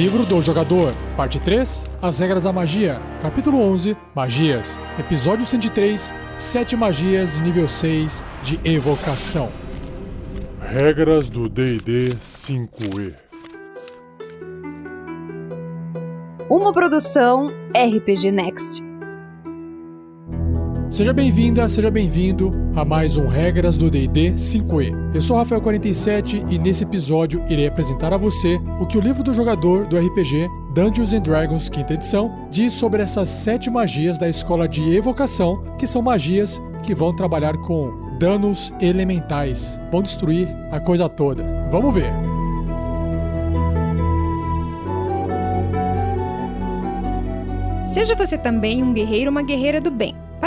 Livro do Jogador, Parte 3, As Regras da Magia, Capítulo 11, Magias, Episódio 103, 7 Magias, nível 6 de Evocação. Regras do D&D 5e. Uma produção RPG Next. Seja bem-vinda, seja bem-vindo a mais um Regras do D&D 5e. Eu sou Rafael47 e nesse episódio irei apresentar a você o que o livro do jogador do RPG Dungeons and Dragons quinta edição diz sobre essas sete magias da escola de evocação, que são magias que vão trabalhar com danos elementais, vão destruir a coisa toda. Vamos ver. Seja você também um guerreiro ou uma guerreira do bem.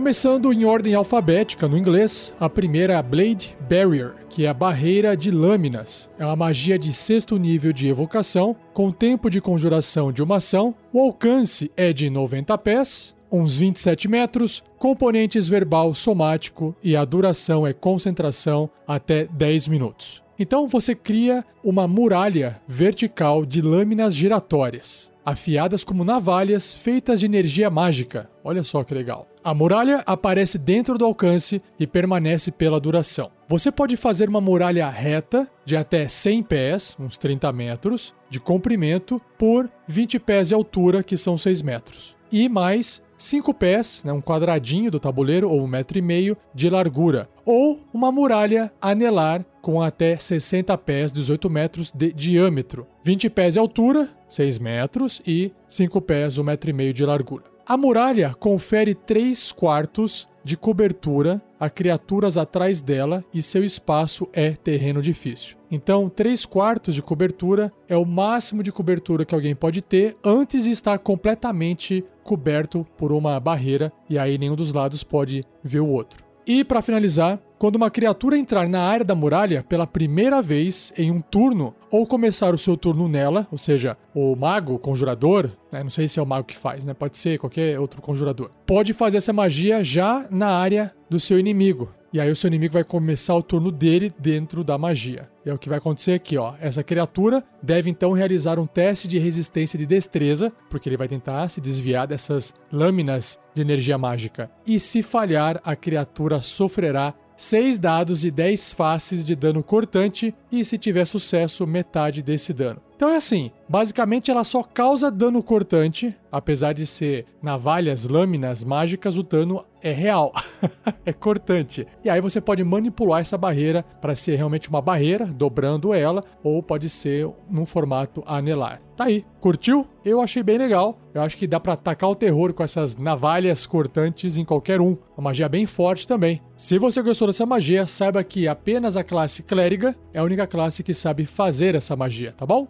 Começando em ordem alfabética no inglês, a primeira é a Blade Barrier, que é a barreira de lâminas. É uma magia de sexto nível de evocação, com tempo de conjuração de uma ação. O alcance é de 90 pés, uns 27 metros, componentes verbal somático e a duração é concentração até 10 minutos. Então você cria uma muralha vertical de lâminas giratórias, afiadas como navalhas feitas de energia mágica. Olha só que legal. A muralha aparece dentro do alcance e permanece pela duração. Você pode fazer uma muralha reta de até 100 pés, uns 30 metros, de comprimento, por 20 pés de altura, que são 6 metros. E mais 5 pés, né, um quadradinho do tabuleiro, ou um metro e meio de largura. Ou uma muralha anelar com até 60 pés, 18 metros de diâmetro. 20 pés de altura, 6 metros, e 5 pés, 1 metro e meio de largura. A muralha confere 3 quartos de cobertura a criaturas atrás dela e seu espaço é terreno difícil. Então, 3 quartos de cobertura é o máximo de cobertura que alguém pode ter antes de estar completamente coberto por uma barreira e aí nenhum dos lados pode ver o outro. E para finalizar, quando uma criatura entrar na área da muralha pela primeira vez em um turno, ou começar o seu turno nela, ou seja, o mago, o conjurador, né, não sei se é o mago que faz, né, pode ser qualquer outro conjurador, pode fazer essa magia já na área do seu inimigo. E aí o seu inimigo vai começar o turno dele dentro da magia. E é o que vai acontecer aqui, ó. Essa criatura deve então realizar um teste de resistência de destreza, porque ele vai tentar se desviar dessas lâminas de energia mágica. E se falhar, a criatura sofrerá 6 dados e 10 faces de dano cortante e se tiver sucesso, metade desse dano. Então é assim, basicamente ela só causa dano cortante, apesar de ser navalhas, lâminas mágicas, o dano é real, é cortante. E aí você pode manipular essa barreira para ser realmente uma barreira, dobrando ela, ou pode ser num formato anelar. Tá aí, curtiu? Eu achei bem legal. Eu acho que dá para atacar o terror com essas navalhas cortantes em qualquer um. Uma magia bem forte também. Se você gostou dessa magia, saiba que apenas a classe clériga é a única classe que sabe fazer essa magia, tá bom?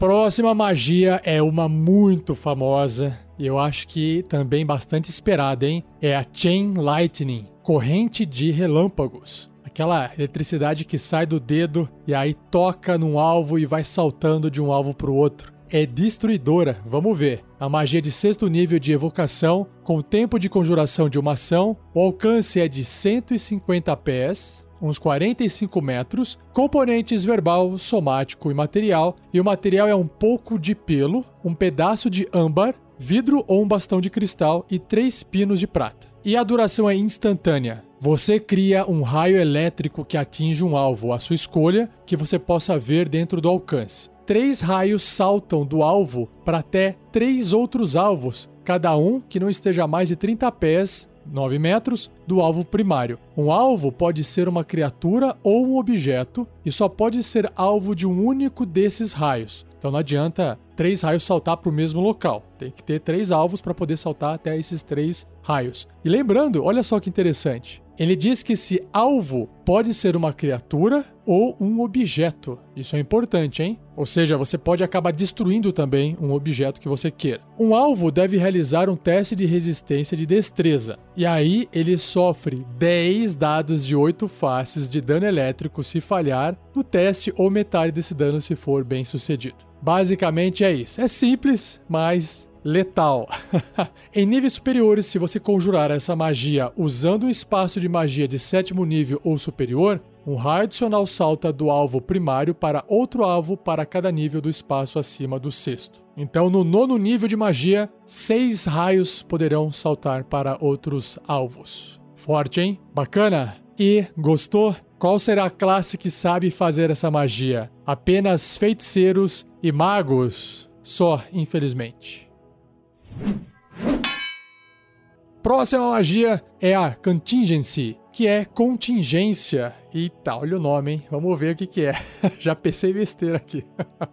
Próxima magia é uma muito famosa e eu acho que também bastante esperada, hein? É a Chain Lightning, corrente de relâmpagos. Aquela eletricidade que sai do dedo e aí toca num alvo e vai saltando de um alvo para o outro. É destruidora, vamos ver. A magia de sexto nível de evocação, com tempo de conjuração de uma ação, o alcance é de 150 pés, uns 45 metros, componentes verbal, somático e material, e o material é um pouco de pelo, um pedaço de âmbar, vidro ou um bastão de cristal e três pinos de prata. E a duração é instantânea. Você cria um raio elétrico que atinge um alvo à sua escolha, que você possa ver dentro do alcance. Três raios saltam do alvo para até três outros alvos, cada um que não esteja a mais de 30 pés 9 metros, do alvo primário. Um alvo pode ser uma criatura ou um objeto e só pode ser alvo de um único desses raios. Então não adianta três raios saltar para o mesmo local. Tem que ter três alvos para poder saltar até esses três raios. E lembrando, olha só que interessante. Ele diz que esse alvo pode ser uma criatura ou um objeto. Isso é importante, hein? Ou seja, você pode acabar destruindo também um objeto que você queira. Um alvo deve realizar um teste de resistência de destreza. E aí ele sofre 10 dados de 8 faces de dano elétrico se falhar no teste ou metade desse dano se for bem sucedido. Basicamente é isso. É simples, mas letal. em níveis superiores, se você conjurar essa magia usando um espaço de magia de sétimo nível ou superior, um raio adicional salta do alvo primário para outro alvo para cada nível do espaço acima do sexto. Então, no nono nível de magia, seis raios poderão saltar para outros alvos. Forte, hein? Bacana? E gostou? Qual será a classe que sabe fazer essa magia? Apenas feiticeiros e magos? Só, infelizmente. Próxima magia é a Contingency, que é contingência. Eita, olha o nome, hein? Vamos ver o que, que é. Já pensei besteira aqui.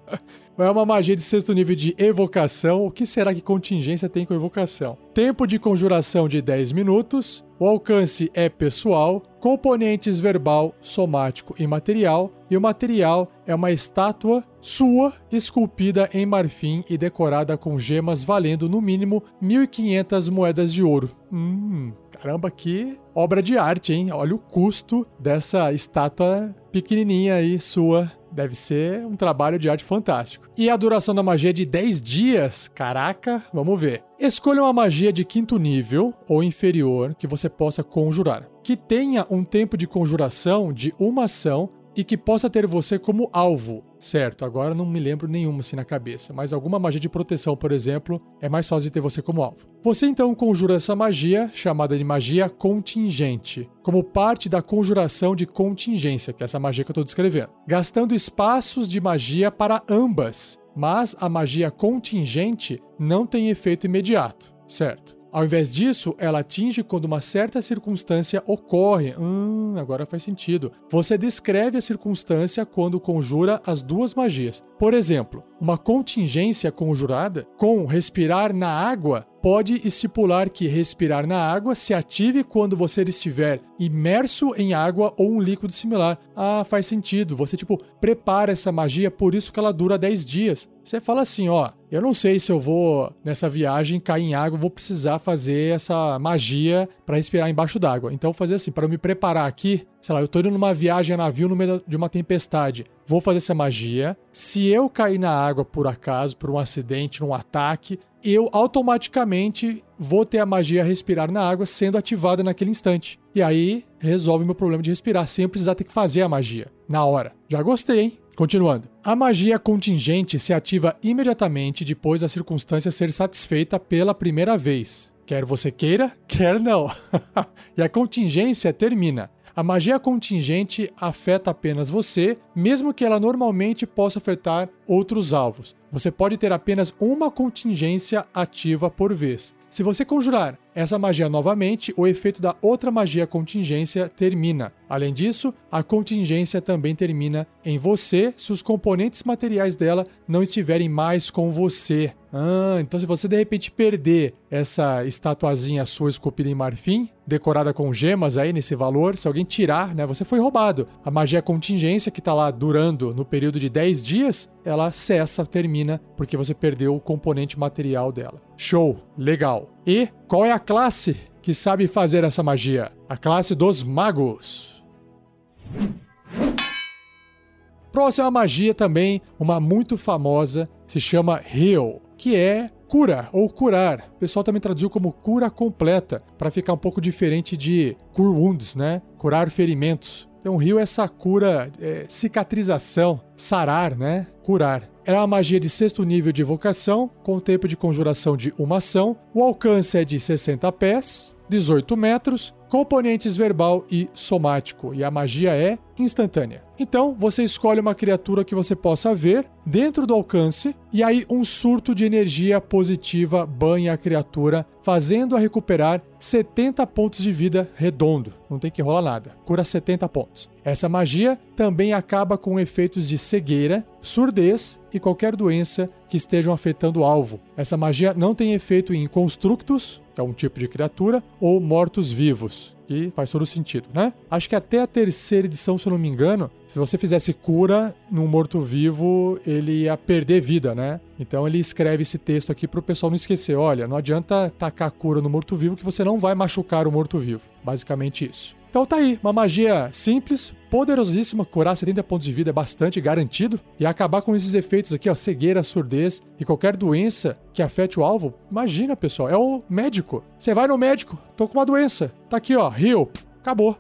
É uma magia de sexto nível de evocação. O que será que contingência tem com evocação? Tempo de conjuração de 10 minutos. O alcance é pessoal. Componentes verbal, somático e material. E o material é uma estátua sua esculpida em marfim e decorada com gemas valendo no mínimo 1.500 moedas de ouro. Hum, caramba, que obra de arte, hein? Olha o custo dessa estátua pequenininha aí sua Deve ser um trabalho de arte fantástico. E a duração da magia é de 10 dias? Caraca, vamos ver. Escolha uma magia de quinto nível ou inferior que você possa conjurar, que tenha um tempo de conjuração de uma ação e que possa ter você como alvo. Certo, agora não me lembro nenhuma assim na cabeça, mas alguma magia de proteção, por exemplo, é mais fácil de ter você como alvo. Você então conjura essa magia, chamada de magia contingente, como parte da conjuração de contingência, que é essa magia que eu estou descrevendo, gastando espaços de magia para ambas, mas a magia contingente não tem efeito imediato, certo? Ao invés disso, ela atinge quando uma certa circunstância ocorre. Hum, agora faz sentido. Você descreve a circunstância quando conjura as duas magias. Por exemplo, uma contingência conjurada com respirar na água pode estipular que respirar na água se ative quando você estiver imerso em água ou um líquido similar. Ah, faz sentido. Você, tipo, prepara essa magia, por isso que ela dura 10 dias. Você fala assim, ó, eu não sei se eu vou nessa viagem cair em água, vou precisar fazer essa magia para respirar embaixo d'água. Então, fazer assim, para me preparar aqui, sei lá, eu tô indo numa viagem a navio no meio de uma tempestade. Vou fazer essa magia. Se eu cair na água por acaso, por um acidente, num ataque, eu automaticamente vou ter a magia respirar na água sendo ativada naquele instante. E aí resolve meu problema de respirar, sem precisar ter que fazer a magia na hora. Já gostei, hein? Continuando. A magia contingente se ativa imediatamente depois da circunstância ser satisfeita pela primeira vez. Quer você queira, quer não. e a contingência termina. A magia contingente afeta apenas você, mesmo que ela normalmente possa afetar outros alvos. Você pode ter apenas uma contingência ativa por vez. Se você conjurar essa magia novamente, o efeito da outra magia contingência termina. Além disso, a contingência também termina em você se os componentes materiais dela não estiverem mais com você. Ah, então se você de repente perder essa estatuazinha sua esculpida em marfim, decorada com gemas aí nesse valor, se alguém tirar, né, você foi roubado. A magia contingência que está lá durando no período de 10 dias, ela cessa, termina, porque você perdeu o componente material dela. Show, legal. E qual é a classe que sabe fazer essa magia? A classe dos magos. Próxima magia também, uma muito famosa, se chama Heal, que é cura ou curar. O pessoal também traduziu como cura completa, para ficar um pouco diferente de cure wounds, né? Curar ferimentos. Então, Heal é essa cura, é, cicatrização, sarar, né? Curar. É uma magia de sexto nível de evocação, com tempo de conjuração de uma ação. O alcance é de 60 pés, 18 metros, componentes verbal e somático, e a magia é instantânea. Então, você escolhe uma criatura que você possa ver dentro do alcance, e aí um surto de energia positiva banha a criatura, fazendo-a recuperar 70 pontos de vida redondo. Não tem que rolar nada. Cura 70 pontos. Essa magia também acaba com efeitos de cegueira, surdez e qualquer doença que estejam afetando o alvo. Essa magia não tem efeito em constructos, que é um tipo de criatura, ou mortos-vivos que faz todo sentido, né? Acho que até a terceira edição, se eu não me engano, se você fizesse cura num morto-vivo, ele ia perder vida, né? Então ele escreve esse texto aqui para o pessoal não esquecer. Olha, não adianta tacar cura no morto-vivo que você não vai machucar o morto-vivo. Basicamente isso. Então tá aí, uma magia simples, poderosíssima, curar 70 pontos de vida é bastante garantido e acabar com esses efeitos aqui, ó, cegueira, surdez e qualquer doença que afete o alvo. Imagina, pessoal, é o médico. Você vai no médico, tô com uma doença. Tá aqui, ó, rio, acabou.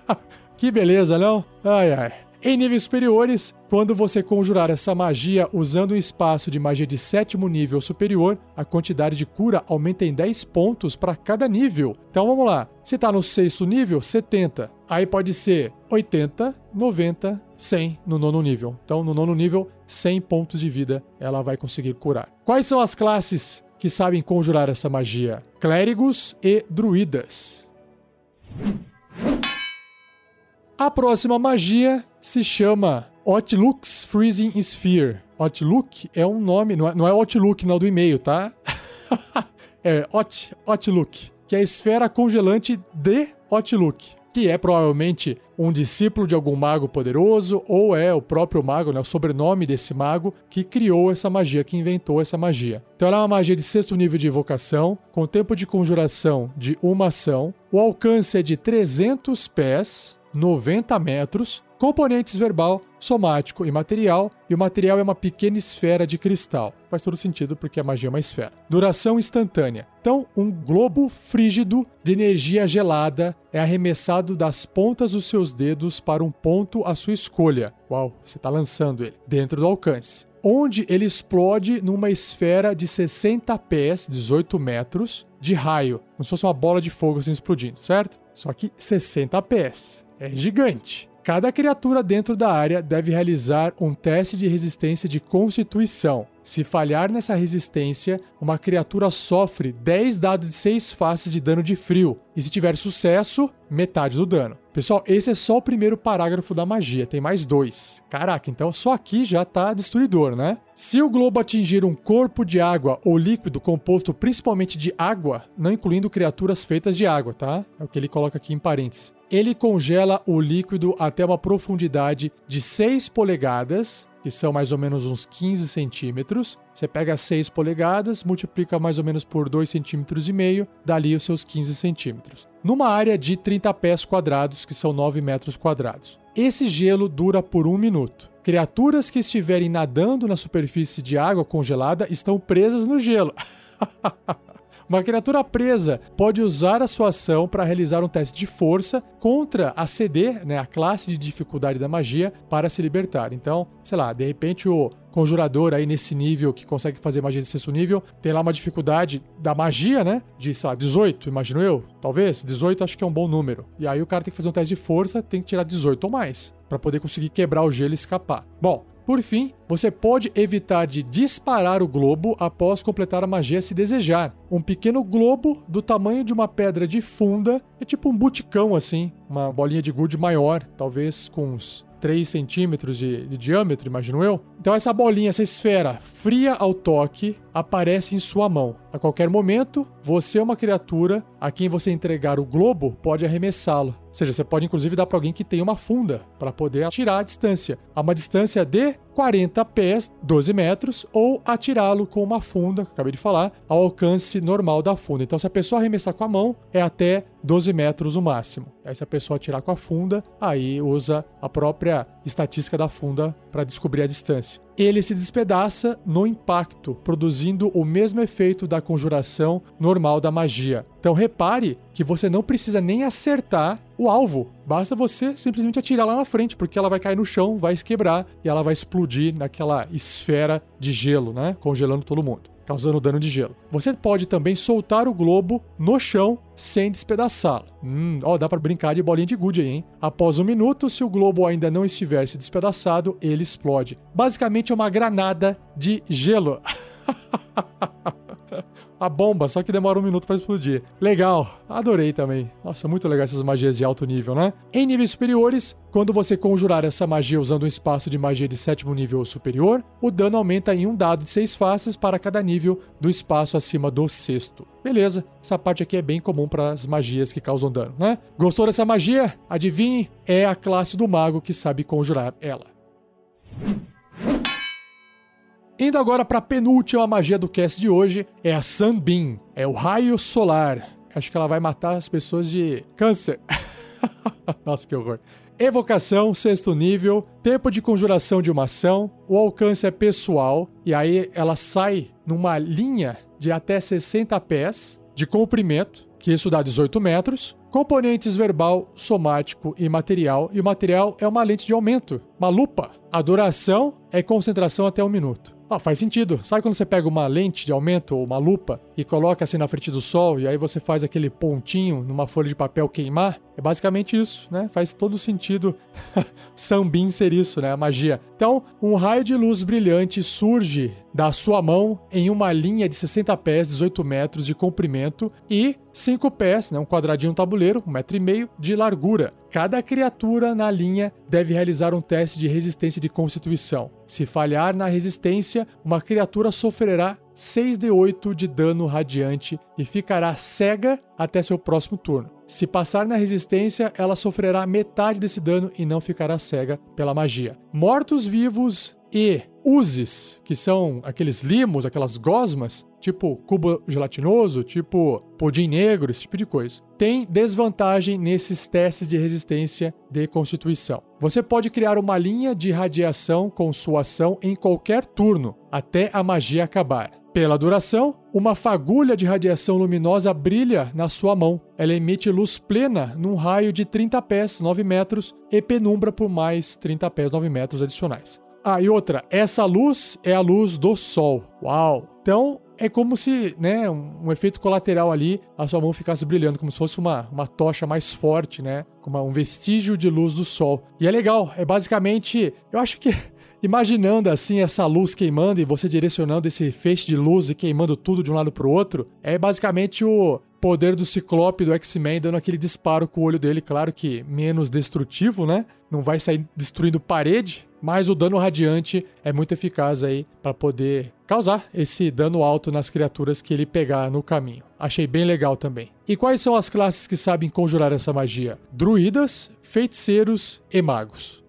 que beleza, não? Ai ai. Em níveis superiores, quando você conjurar essa magia usando um espaço de magia de sétimo nível superior, a quantidade de cura aumenta em 10 pontos para cada nível. Então vamos lá. Se está no sexto nível, 70. Aí pode ser 80, 90, 100 no nono nível. Então no nono nível, 100 pontos de vida ela vai conseguir curar. Quais são as classes que sabem conjurar essa magia? Clérigos e druidas. A próxima magia se chama Outlook's Freezing Sphere. Outlook é um nome, não é, não é Outlook não do e-mail, tá? é Out, Outlook, que é a esfera congelante de Outlook, que é provavelmente um discípulo de algum mago poderoso ou é o próprio mago, né, o sobrenome desse mago que criou essa magia, que inventou essa magia. Então ela é uma magia de sexto nível de evocação, com tempo de conjuração de uma ação. O alcance é de 300 pés 90 metros, componentes verbal, somático e material, e o material é uma pequena esfera de cristal. Faz todo sentido porque a magia é uma esfera. Duração instantânea. Então, um globo frígido de energia gelada é arremessado das pontas dos seus dedos para um ponto à sua escolha. Uau, você está lançando ele. Dentro do alcance. Onde ele explode numa esfera de 60 pés, 18 metros, de raio. Como se fosse uma bola de fogo assim explodindo, certo? Só que 60 pés é gigante. Cada criatura dentro da área deve realizar um teste de resistência de constituição. Se falhar nessa resistência, uma criatura sofre 10 dados de 6 faces de dano de frio. E se tiver sucesso, metade do dano. Pessoal, esse é só o primeiro parágrafo da magia, tem mais dois. Caraca, então só aqui já tá destruidor, né? Se o globo atingir um corpo de água ou líquido composto principalmente de água, não incluindo criaturas feitas de água, tá? É o que ele coloca aqui em parênteses ele congela o líquido até uma profundidade de 6 polegadas, que são mais ou menos uns 15 centímetros. Você pega 6 polegadas, multiplica mais ou menos por 2,5 centímetros dali os seus 15 centímetros. Numa área de 30 pés quadrados, que são 9 metros quadrados. Esse gelo dura por um minuto. Criaturas que estiverem nadando na superfície de água congelada estão presas no gelo. Uma criatura presa pode usar a sua ação para realizar um teste de força contra a CD, né, a classe de dificuldade da magia, para se libertar. Então, sei lá, de repente o conjurador aí nesse nível que consegue fazer magia de sexto nível tem lá uma dificuldade da magia, né? De, sei lá, 18, imagino eu. Talvez. 18 acho que é um bom número. E aí o cara tem que fazer um teste de força, tem que tirar 18 ou mais para poder conseguir quebrar o gelo e escapar. Bom, por fim, você pode evitar de disparar o globo após completar a magia se desejar. Um pequeno globo do tamanho de uma pedra de funda é tipo um buticão assim, uma bolinha de gude maior, talvez com uns 3 centímetros de, de, diâmetro, imagino eu. Então essa bolinha, essa esfera fria ao toque, aparece em sua mão. A qualquer momento, você é uma criatura a quem você entregar o globo pode arremessá-lo. Ou seja, você pode inclusive dar para alguém que tem uma funda para poder atirar a distância. A uma distância de 40 pés, 12 metros, ou atirá-lo com uma funda, que acabei de falar, ao alcance normal da funda. Então, se a pessoa arremessar com a mão, é até 12 metros o máximo. Aí, se a pessoa atirar com a funda, aí usa a própria estatística da funda para descobrir a distância ele se despedaça no impacto, produzindo o mesmo efeito da conjuração normal da magia. Então repare que você não precisa nem acertar o alvo, basta você simplesmente atirar lá na frente, porque ela vai cair no chão, vai se quebrar e ela vai explodir naquela esfera de gelo, né? Congelando todo mundo. Causando dano de gelo. Você pode também soltar o globo no chão sem despedaçá-lo. Hum, ó, dá para brincar de bolinha de gude aí, hein? Após um minuto, se o globo ainda não estiver se despedaçado, ele explode. Basicamente é uma granada de gelo. a bomba, só que demora um minuto para explodir. Legal, adorei também. Nossa, muito legal essas magias de alto nível, né? Em níveis superiores, quando você conjurar essa magia usando um espaço de magia de sétimo nível superior, o dano aumenta em um dado de seis faces para cada nível do espaço acima do sexto. Beleza, essa parte aqui é bem comum para as magias que causam dano, né? Gostou dessa magia? Adivinhe, é a classe do mago que sabe conjurar ela. Indo agora para a penúltima magia do cast de hoje, é a Sunbeam, é o raio solar. Acho que ela vai matar as pessoas de câncer. Nossa, que horror. Evocação, sexto nível, tempo de conjuração de uma ação, o alcance é pessoal, e aí ela sai numa linha de até 60 pés de comprimento, que isso dá 18 metros, componentes verbal, somático e material, e o material é uma lente de aumento, uma lupa. A duração é concentração até um minuto. Ah, faz sentido. Sabe quando você pega uma lente de aumento ou uma lupa e coloca assim na frente do sol e aí você faz aquele pontinho numa folha de papel queimar? É basicamente isso, né? Faz todo sentido Sambin ser isso, né? A magia. Então, um raio de luz brilhante surge da sua mão em uma linha de 60 pés, 18 metros de comprimento e 5 pés, né? Um quadradinho um tabuleiro, e meio de largura. Cada criatura na linha deve realizar um teste de resistência de constituição. Se falhar na resistência, uma criatura sofrerá 6d8 de dano radiante e ficará cega até seu próximo turno. Se passar na resistência, ela sofrerá metade desse dano e não ficará cega pela magia. Mortos-vivos e uses, que são aqueles limos, aquelas gosmas, tipo cubo gelatinoso, tipo pudim negro, esse tipo de coisa. Tem desvantagem nesses testes de resistência de constituição. Você pode criar uma linha de radiação com sua ação em qualquer turno, até a magia acabar. Pela duração, uma fagulha de radiação luminosa brilha na sua mão. Ela emite luz plena num raio de 30 pés, 9 metros, e penumbra por mais 30 pés, 9 metros adicionais. Ah, e outra, essa luz é a luz do sol. Uau! Então, é como se, né, um, um, efeito colateral ali, a sua mão ficasse brilhando, como se fosse uma, uma tocha mais forte, né? Como um vestígio de luz do sol. E é legal, é basicamente. Eu acho que. Imaginando assim essa luz queimando e você direcionando esse feixe de luz e queimando tudo de um lado para o outro, é basicamente o poder do Ciclope do X-Men dando aquele disparo com o olho dele, claro que menos destrutivo, né? Não vai sair destruindo parede, mas o dano radiante é muito eficaz aí para poder causar esse dano alto nas criaturas que ele pegar no caminho. Achei bem legal também. E quais são as classes que sabem conjurar essa magia? Druidas, feiticeiros e magos.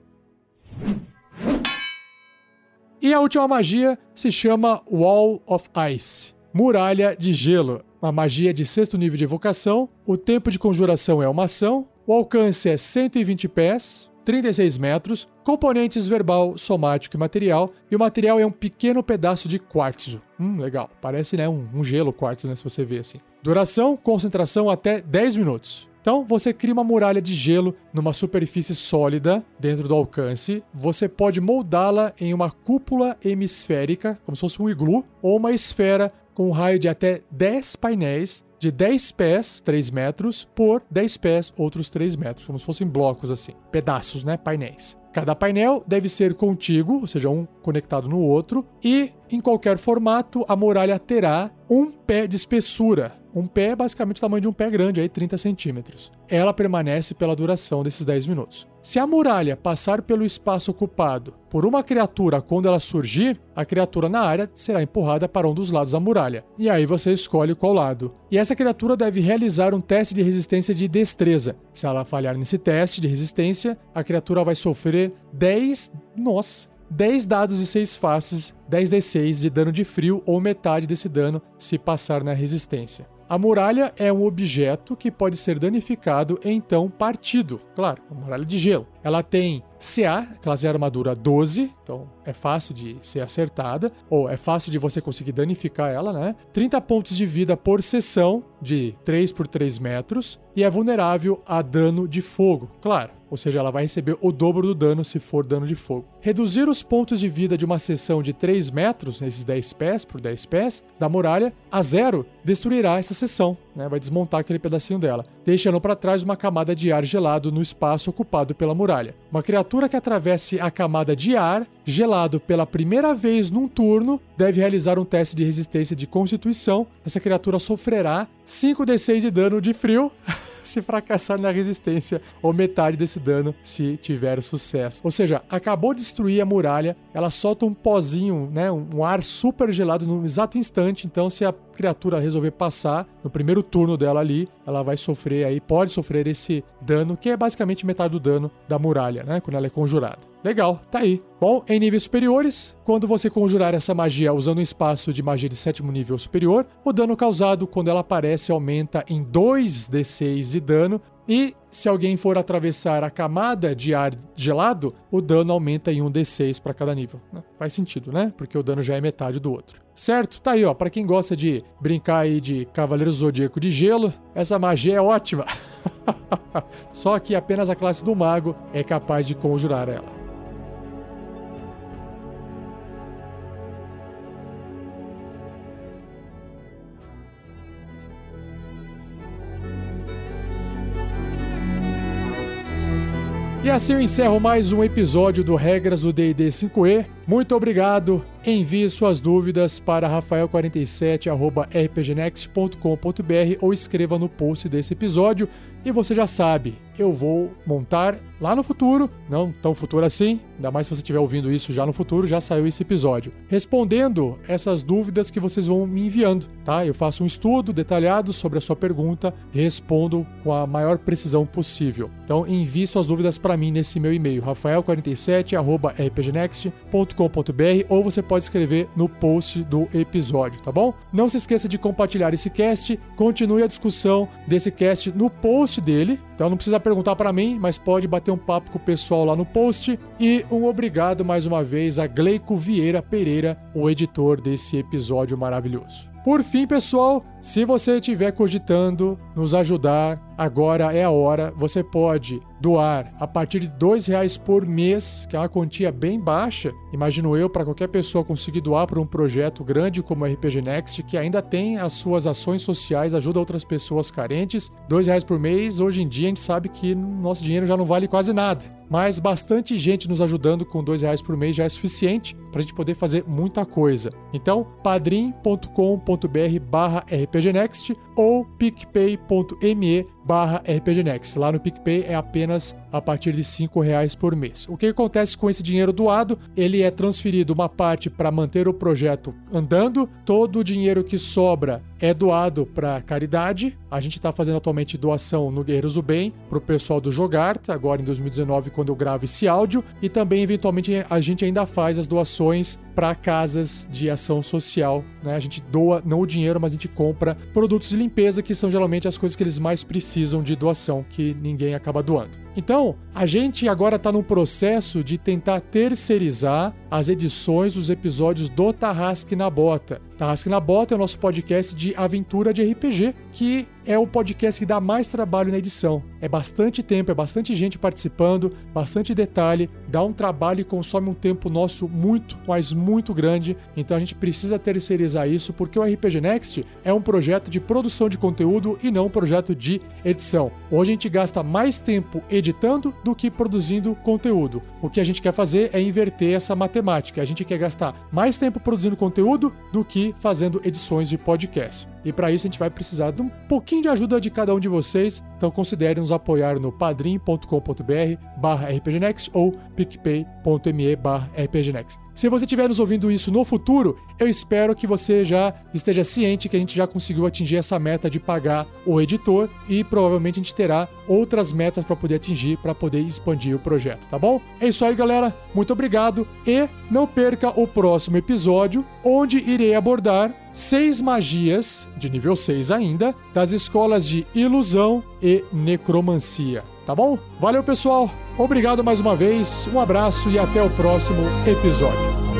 E a última magia se chama Wall of Ice, Muralha de Gelo. Uma magia de sexto nível de evocação. O tempo de conjuração é uma ação. O alcance é 120 pés, 36 metros, componentes verbal, somático e material, e o material é um pequeno pedaço de quartzo. Hum, legal. Parece, né, um, um gelo quartzo, né, se você vê assim. Duração, concentração até 10 minutos. Então, você cria uma muralha de gelo numa superfície sólida dentro do alcance. Você pode moldá-la em uma cúpula hemisférica, como se fosse um iglu, ou uma esfera com um raio de até 10 painéis de 10 pés, 3 metros, por 10 pés, outros 3 metros, como se fossem blocos assim, pedaços, né, painéis. Cada painel deve ser contíguo, ou seja, um conectado no outro, e em qualquer formato a muralha terá um pé de espessura, um pé é basicamente o tamanho de um pé grande, aí 30 centímetros. Ela permanece pela duração desses 10 minutos. Se a muralha passar pelo espaço ocupado por uma criatura quando ela surgir, a criatura na área será empurrada para um dos lados da muralha. E aí você escolhe qual lado. E essa criatura deve realizar um teste de resistência de destreza. Se ela falhar nesse teste de resistência, a criatura vai sofrer 10. Nossa! 10 dados de 6 faces, 10d6 de dano de frio ou metade desse dano se passar na resistência. A muralha é um objeto que pode ser danificado e então partido. Claro, uma muralha de gelo. Ela tem CA, classe de armadura 12, então é fácil de ser acertada, ou é fácil de você conseguir danificar ela, né? 30 pontos de vida por sessão, de 3 por 3 metros, e é vulnerável a dano de fogo, claro. Ou seja, ela vai receber o dobro do dano se for dano de fogo. Reduzir os pontos de vida de uma seção de 3 metros, nesses 10 pés por 10 pés, da muralha, a zero, destruirá essa seção, né? vai desmontar aquele pedacinho dela, deixando para trás uma camada de ar gelado no espaço ocupado pela muralha. Uma criatura que atravesse a camada de ar gelado pela primeira vez num turno deve realizar um teste de resistência de constituição. Essa criatura sofrerá 5d6 de dano de frio. se fracassar na resistência, ou metade desse dano se tiver sucesso. Ou seja, acabou de destruir a muralha, ela solta um pozinho, né, um ar super gelado no exato instante, então se a criatura resolver passar no primeiro turno dela ali, ela vai sofrer aí, pode sofrer esse dano, que é basicamente metade do dano da muralha, né, quando ela é conjurada. Legal, tá aí. Bom, em níveis superiores, quando você conjurar essa magia usando um espaço de magia de sétimo nível superior, o dano causado quando ela aparece aumenta em 2d6 de dano. E se alguém for atravessar a camada de ar gelado, o dano aumenta em 1d6 para cada nível. Né? Faz sentido, né? Porque o dano já é metade do outro. Certo? Tá aí, ó. Para quem gosta de brincar aí de Cavaleiro Zodíaco de Gelo, essa magia é ótima. Só que apenas a classe do Mago é capaz de conjurar ela. E assim eu encerro mais um episódio do Regras do D&D 5e. Muito obrigado. Envie suas dúvidas para rafael47@rpgnext.com.br ou escreva no post desse episódio. E você já sabe, eu vou montar lá no futuro, não tão futuro assim, ainda mais se você estiver ouvindo isso já no futuro, já saiu esse episódio, respondendo essas dúvidas que vocês vão me enviando, tá? Eu faço um estudo detalhado sobre a sua pergunta respondo com a maior precisão possível. Então envie suas dúvidas para mim nesse meu e-mail, rafael47@rpgnext.com.br ou você pode escrever no post do episódio, tá bom? Não se esqueça de compartilhar esse cast, continue a discussão desse cast no post dele. Então não precisa perguntar para mim, mas pode bater um papo com o pessoal lá no post. E um obrigado mais uma vez a Gleico Vieira Pereira, o editor desse episódio maravilhoso. Por fim, pessoal, se você estiver cogitando nos ajudar, agora é a hora. Você pode doar a partir de dois reais por mês, que é uma quantia bem baixa. Imagino eu para qualquer pessoa conseguir doar para um projeto grande como o RPG Next, que ainda tem as suas ações sociais, ajuda outras pessoas carentes. Dois reais por mês, hoje em dia a gente sabe que nosso dinheiro já não vale quase nada mas bastante gente nos ajudando com dois reais por mês já é suficiente para a gente poder fazer muita coisa. Então, padrim.com.br barra rpgnext ou picpay.me barra rpgnext. Lá no PicPay é apenas a partir de cinco reais por mês. O que acontece com esse dinheiro doado? Ele é transferido uma parte para manter o projeto andando, todo o dinheiro que sobra é doado para caridade. A gente está fazendo atualmente doação no Guerreiros do Bem para o pessoal do Jogart, agora em 2019, quando eu gravo esse áudio. E também, eventualmente, a gente ainda faz as doações para casas de ação social. Né? A gente doa não o dinheiro, mas a gente compra produtos de limpeza, que são geralmente as coisas que eles mais precisam de doação, que ninguém acaba doando. Então, a gente agora está no processo de tentar terceirizar as edições dos episódios do Tarrasque na Bota. Tarrasque na Bota é o nosso podcast de aventura de RPG, que é o podcast que dá mais trabalho na edição. É bastante tempo, é bastante gente participando, bastante detalhe, dá um trabalho e consome um tempo nosso muito, mas muito grande. Então a gente precisa terceirizar isso porque o RPG Next é um projeto de produção de conteúdo e não um projeto de edição. Hoje a gente gasta mais tempo editando do que produzindo conteúdo. O que a gente quer fazer é inverter essa matemática. A gente quer gastar mais tempo produzindo conteúdo do que fazendo edições de podcast. E para isso a gente vai precisar de um pouquinho de ajuda de cada um de vocês. Então considere nos apoiar no padrim.com.br barra rpgnext ou picpay.me barra rpgnext. Se você estiver nos ouvindo isso no futuro, eu espero que você já esteja ciente que a gente já conseguiu atingir essa meta de pagar o editor e provavelmente a gente terá outras metas para poder atingir, para poder expandir o projeto, tá bom? É isso aí, galera. Muito obrigado e não perca o próximo episódio, onde irei abordar seis magias, de nível 6 ainda, das escolas de ilusão e necromancia. tá bom? Valeu, pessoal. Obrigado mais uma vez. Um abraço e até o próximo episódio.